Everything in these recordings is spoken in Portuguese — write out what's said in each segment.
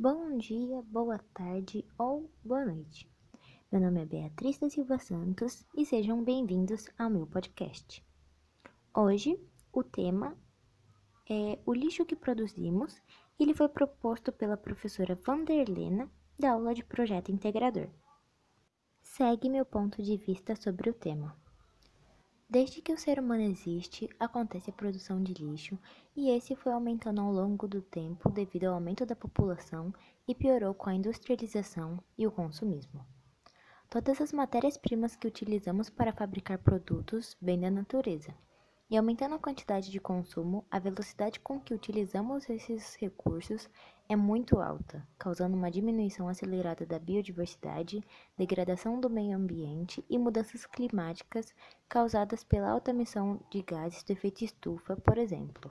Bom dia, boa tarde ou boa noite. Meu nome é Beatriz da Silva Santos e sejam bem-vindos ao meu podcast. Hoje, o tema é o lixo que produzimos e ele foi proposto pela professora Vanderlena da aula de projeto integrador. Segue meu ponto de vista sobre o tema. Desde que o ser humano existe, acontece a produção de lixo, e esse foi aumentando ao longo do tempo devido ao aumento da população e piorou com a industrialização e o consumismo. Todas as matérias-primas que utilizamos para fabricar produtos vêm da natureza. E aumentando a quantidade de consumo, a velocidade com que utilizamos esses recursos é muito alta, causando uma diminuição acelerada da biodiversidade, degradação do meio ambiente e mudanças climáticas causadas pela alta emissão de gases do efeito estufa, por exemplo.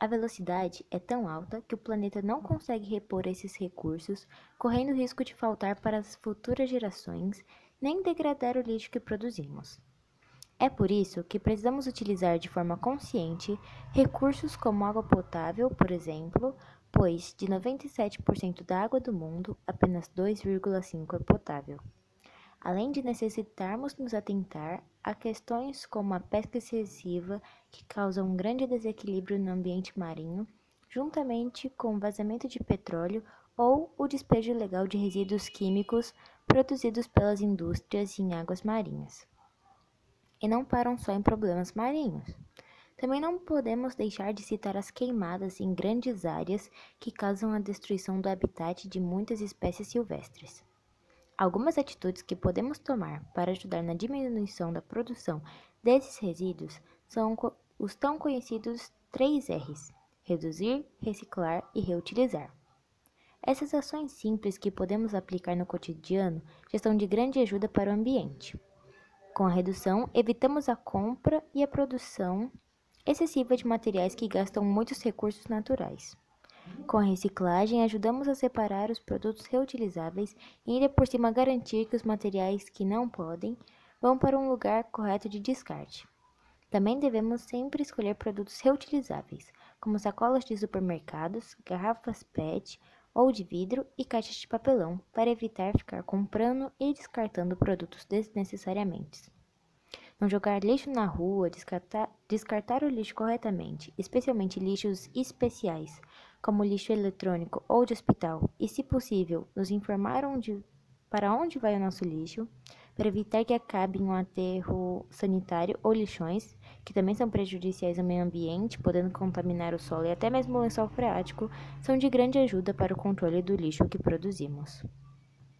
A velocidade é tão alta que o planeta não consegue repor esses recursos, correndo risco de faltar para as futuras gerações, nem degradar o lixo que produzimos. É por isso que precisamos utilizar de forma consciente recursos como água potável, por exemplo, pois de 97% da água do mundo, apenas 2,5% é potável. Além de necessitarmos nos atentar a questões como a pesca excessiva, que causa um grande desequilíbrio no ambiente marinho, juntamente com o vazamento de petróleo ou o despejo ilegal de resíduos químicos produzidos pelas indústrias em águas marinhas e não param só em problemas marinhos. Também não podemos deixar de citar as queimadas em grandes áreas que causam a destruição do habitat de muitas espécies silvestres. Algumas atitudes que podemos tomar para ajudar na diminuição da produção desses resíduos são os tão conhecidos 3 R's: reduzir, reciclar e reutilizar. Essas ações simples que podemos aplicar no cotidiano já são de grande ajuda para o ambiente. Com a redução, evitamos a compra e a produção excessiva de materiais que gastam muitos recursos naturais. Com a reciclagem, ajudamos a separar os produtos reutilizáveis e ainda por cima garantir que os materiais que não podem vão para um lugar correto de descarte. Também devemos sempre escolher produtos reutilizáveis, como sacolas de supermercados, garrafas PET ou de vidro e caixas de papelão, para evitar ficar comprando e descartando produtos desnecessariamente. Não jogar lixo na rua, descartar, descartar o lixo corretamente, especialmente lixos especiais, como lixo eletrônico ou de hospital, e, se possível, nos informar onde, para onde vai o nosso lixo, para evitar que acabe em um aterro sanitário ou lixões, que também são prejudiciais ao meio ambiente, podendo contaminar o solo e até mesmo o lençol freático, são de grande ajuda para o controle do lixo que produzimos.